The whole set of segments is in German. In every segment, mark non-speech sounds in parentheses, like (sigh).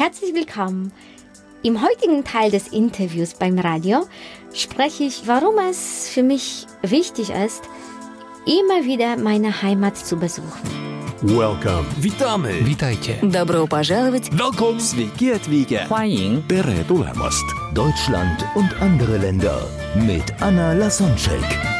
Herzlich willkommen. Im heutigen Teil des Interviews beim Radio spreche ich, warum es für mich wichtig ist, immer wieder meine Heimat zu besuchen. Welcome. Witamy. Witajcie. Добро пожаловать. Welcome. Sveiki atvykę. 欢迎 Tere tulemast. Deutschland und andere Länder mit Anna Lasonczek.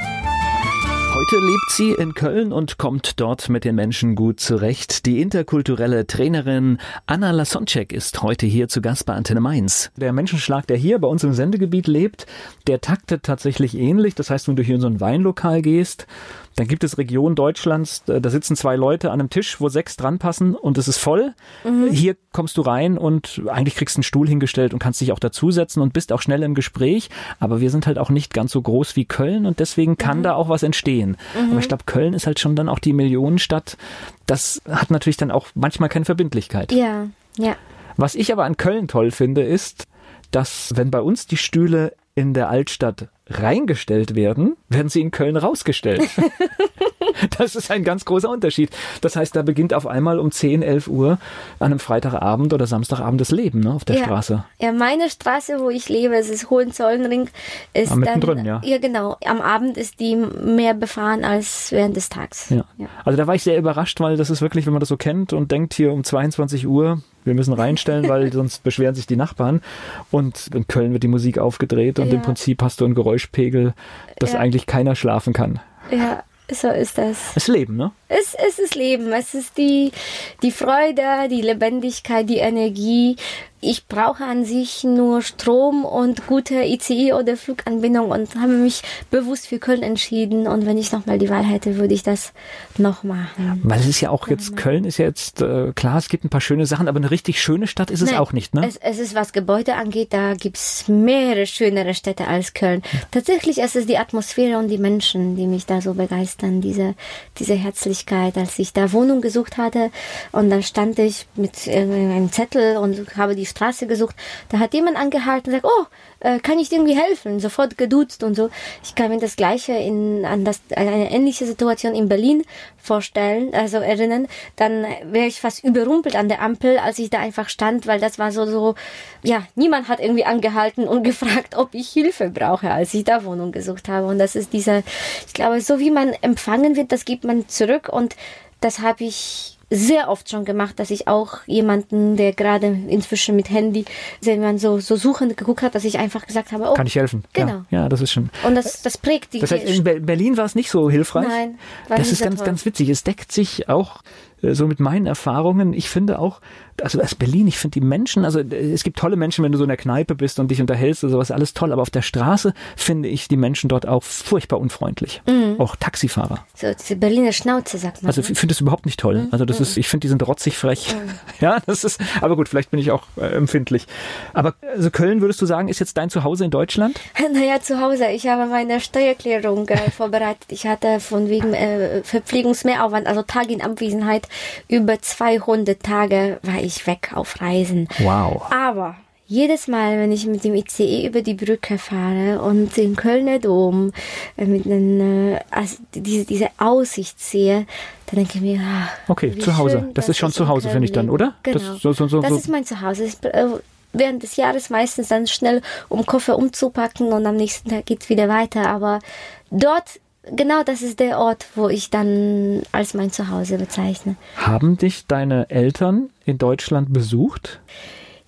Heute lebt sie in Köln und kommt dort mit den Menschen gut zurecht. Die interkulturelle Trainerin Anna Lasonczek ist heute hier zu Gast bei Antenne Mainz. Der Menschenschlag, der hier bei uns im Sendegebiet lebt, der taktet tatsächlich ähnlich. Das heißt, wenn du hier in so ein Weinlokal gehst, dann gibt es Regionen Deutschlands, da sitzen zwei Leute an einem Tisch, wo sechs dran passen und es ist voll. Hier kommst du rein und eigentlich kriegst einen Stuhl hingestellt und kannst dich auch dazusetzen und bist auch schnell im Gespräch. Aber wir sind halt auch nicht ganz so groß wie Köln und deswegen kann da auch was entstehen. Aber ich glaube, Köln ist halt schon dann auch die Millionenstadt. Das hat natürlich dann auch manchmal keine Verbindlichkeit. Ja, ja. Was ich aber an Köln toll finde, ist, dass wenn bei uns die Stühle in der Altstadt reingestellt werden, werden sie in Köln rausgestellt. (laughs) das ist ein ganz großer Unterschied. Das heißt, da beginnt auf einmal um 10, 11 Uhr an einem Freitagabend oder Samstagabend das Leben ne, auf der ja. Straße. Ja, meine Straße, wo ich lebe, es ist Hohenzollernring, ist Ah, mittendrin, dann, ja. ja genau, am Abend ist die mehr befahren als während des Tages. Ja. Ja. Also da war ich sehr überrascht, weil das ist wirklich, wenn man das so kennt und denkt hier um 22 Uhr, wir müssen reinstellen, weil (laughs) sonst beschweren sich die Nachbarn. Und in Köln wird die Musik aufgedreht und Ja. im Prinzip hast du einen Geräuschpegel, dass Ja. eigentlich keiner schlafen kann. ja, so ist das. Das Leben, ne? Es, es ist Leben, es ist die, die Freude, die Lebendigkeit, die Energie. Ich brauche an sich nur Strom und gute ICE oder Fluganbindung und habe mich bewusst für Köln entschieden. Und wenn ich nochmal die Wahl hätte, würde ich das noch machen. Weil es ist ja auch jetzt, Köln ist ja jetzt, äh, klar, es gibt ein paar schöne Sachen, aber eine richtig schöne Stadt ist es Nein, auch nicht, ne? Es, es ist, was Gebäude angeht, da gibt's mehrere schönere Städte als Köln. Tatsächlich ist es die Atmosphäre und die Menschen, die mich da so begeistern, diese, diese Herzlichkeit. Als ich da Wohnung gesucht hatte und dann stand ich mit äh, einem Zettel und habe die Straße gesucht, da hat jemand angehalten und sagt, oh, äh, kann ich dir irgendwie helfen? Sofort geduzt und so. Ich kann mir das Gleiche in, an das, an eine ähnliche Situation in Berlin vorstellen, also erinnern. Dann wäre ich fast überrumpelt an der Ampel, als ich da einfach stand, weil das war so, so, ja, niemand hat irgendwie angehalten und (laughs) gefragt, ob ich Hilfe brauche, als ich da Wohnung gesucht habe. Und das ist dieser, ich glaube, so wie man empfangen wird, das gibt man zurück und das habe ich sehr oft schon gemacht, dass ich auch jemanden, der gerade inzwischen mit Handy, wenn man so, so suchend geguckt hat, dass ich einfach gesagt habe, oh, Kann ich helfen? Genau. Ja, ja das ist schon. und das, das prägt die Das heißt, in Be- Berlin war es nicht so hilfreich. Nein, war das ist ganz, toll. ganz witzig. Es deckt sich auch äh, so mit meinen Erfahrungen. Ich finde auch, also das Berlin, ich finde die Menschen, also äh, es gibt tolle Menschen, wenn du so in der Kneipe bist und dich unterhältst oder sowas, alles toll. Aber auf der Straße finde ich die Menschen dort auch furchtbar unfreundlich. Auch Taxifahrer. so diese Berliner Schnauze, sagt man. Also ich finde das überhaupt nicht toll. Also das ist, ich finde, die sind rotzig frech. (laughs) Ja, das ist, aber gut, vielleicht bin ich auch äh, empfindlich. Aber also Köln, würdest du sagen, ist jetzt dein Zuhause in Deutschland? (laughs) Naja, zu Hause. Ich habe meine Steuererklärung äh, (laughs) vorbereitet. Ich hatte von wegen äh, Verpflegungsmehraufwand, also Tage in Abwesenheit, über 200 Tage war ich weg auf Reisen. Wow. Aber jedes Mal, wenn ich mit dem ICE über die Brücke fahre und den Kölner Dom äh, mit den, äh, also diese, diese Aussicht sehe, dann denke ich mir, ah, Okay, zu Hause. Das ist schon zu Hause, finde ich dann, oder? Genau. Das, so, so, so, das ist mein Zuhause. Ich, äh, während des Jahres meistens dann schnell, um Koffer umzupacken und am nächsten Tag geht's wieder weiter. Aber dort, genau das ist der Ort, wo ich dann als mein Zuhause bezeichne. Haben dich deine Eltern in Deutschland besucht?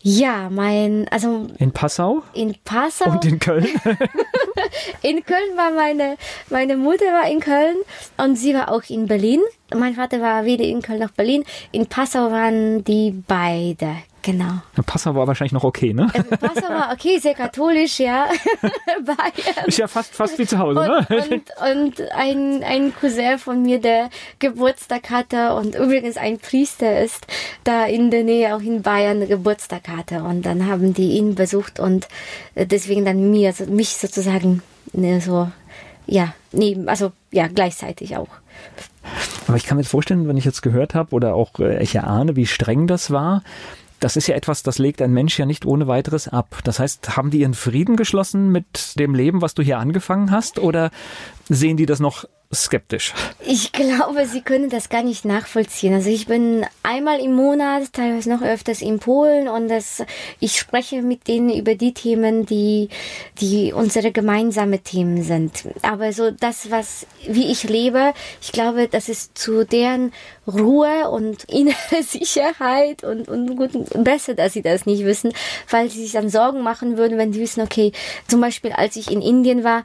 Ja, mein, also In Passau in Passau. und in Köln? (laughs) In Köln war meine, meine Mutter war in Köln und sie war auch in Berlin. Mein Vater war weder in Köln noch Berlin. In Passau waren die beide. Genau. Passau war wahrscheinlich noch okay, ne? Passau war okay, sehr katholisch, ja. (laughs) Bayern. Ist ja fast, fast wie zu Hause, ne? Und, und, und ein, ein Cousin von mir, der Geburtstag hatte und übrigens ein Priester ist, da in der Nähe auch in Bayern Geburtstag hatte. Und dann haben die ihn besucht und äh, deswegen dann mir, mich sozusagen ne, so, ja, neben, also ja, gleichzeitig auch. Aber ich kann mir jetzt vorstellen, wenn ich jetzt gehört habe oder auch äh, ich erahne, wie streng das war, das ist ja etwas, das legt ein Mensch ja nicht ohne weiteres ab. Das heißt, haben die ihren Frieden geschlossen mit dem Leben, was du hier angefangen hast, oder sehen die das noch skeptisch. Ich glaube, Sie können das gar nicht nachvollziehen. Also ich bin einmal im Monat, teilweise noch öfters in Polen und das, ich spreche mit denen über die Themen, die, die unsere gemeinsame Themen sind. Aber so das, was, wie ich lebe, ich glaube, das ist zu deren Ruhe und (laughs) innere Sicherheit und, und gut, besser, dass sie das nicht wissen, weil sie sich dann Sorgen machen würden, wenn sie wissen, okay, zum Beispiel als ich in Indien war,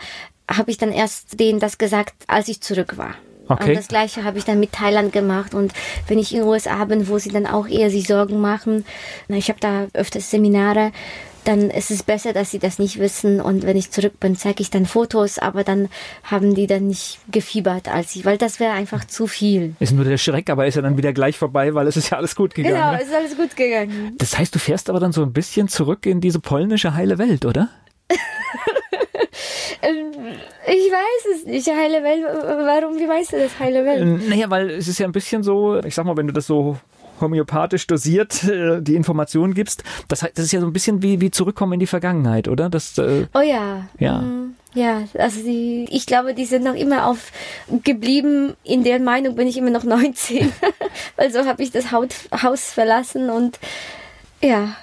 habe ich dann erst denen das gesagt, als ich zurück war. Okay. Und das gleiche habe ich dann mit Thailand gemacht und wenn ich in den USA bin, wo sie dann auch eher sich Sorgen machen, ich habe da öfters Seminare, dann ist es besser, dass sie das nicht wissen und wenn ich zurück bin, zeige ich dann Fotos, aber dann haben die dann nicht gefiebert als ich, weil das wäre einfach zu viel. Ist nur der Schreck, aber ist ja dann wieder gleich vorbei, weil es ist ja alles gut gegangen. Genau, ne? es ist alles gut gegangen. Das heißt, du fährst aber dann so ein bisschen zurück in diese polnische heile Welt, oder? (laughs) Ähm, ich weiß es nicht. Heile Welt, warum, wie weißt du das, heile Welt? Naja, weil es ist ja ein bisschen so, ich sag mal, wenn du das so homöopathisch dosiert äh, die Informationen gibst, das, das ist ja so ein bisschen wie, wie zurückkommen in die Vergangenheit, oder? Das, äh, oh ja. Ja. Mhm. Ja, also die, ich glaube, die sind noch immer auf geblieben. In der Meinung bin ich immer noch 19, weil so habe ich das Haus verlassen und ja.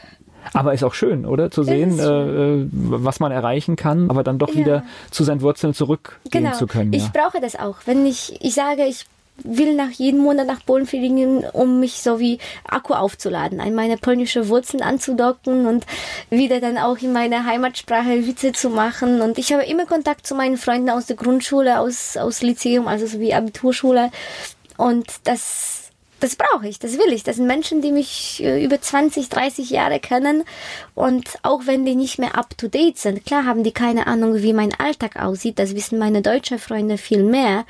Aber ist auch schön, oder? Zu sehen, äh, äh, was man erreichen kann, aber dann doch ja. wieder zu seinen Wurzeln zurückgehen genau. zu können. Ja. Ich brauche das auch. Wenn ich, ich sage, ich will nach jedem Monat nach Polen fliegen, um mich so wie Akku aufzuladen, an meine polnische Wurzeln anzudocken und wieder dann auch in meiner Heimatsprache Witze zu machen. Und ich habe immer Kontakt zu meinen Freunden aus der Grundschule, aus, aus Lyzeum, also so wie Abiturschule. Und das das brauche ich, das will ich. Das sind Menschen, die mich äh, über 20, 30 Jahre kennen und auch wenn die nicht mehr up to date sind, klar haben die keine Ahnung, wie mein Alltag aussieht, das wissen meine deutschen Freunde viel mehr,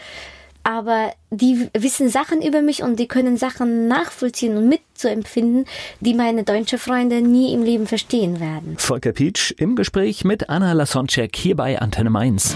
aber die wissen Sachen über mich und die können Sachen nachvollziehen und mitzuempfinden, die meine deutschen Freunde nie im Leben verstehen werden. Volker Pietsch im Gespräch mit Anna Lasonczek hier bei Antenne Mainz.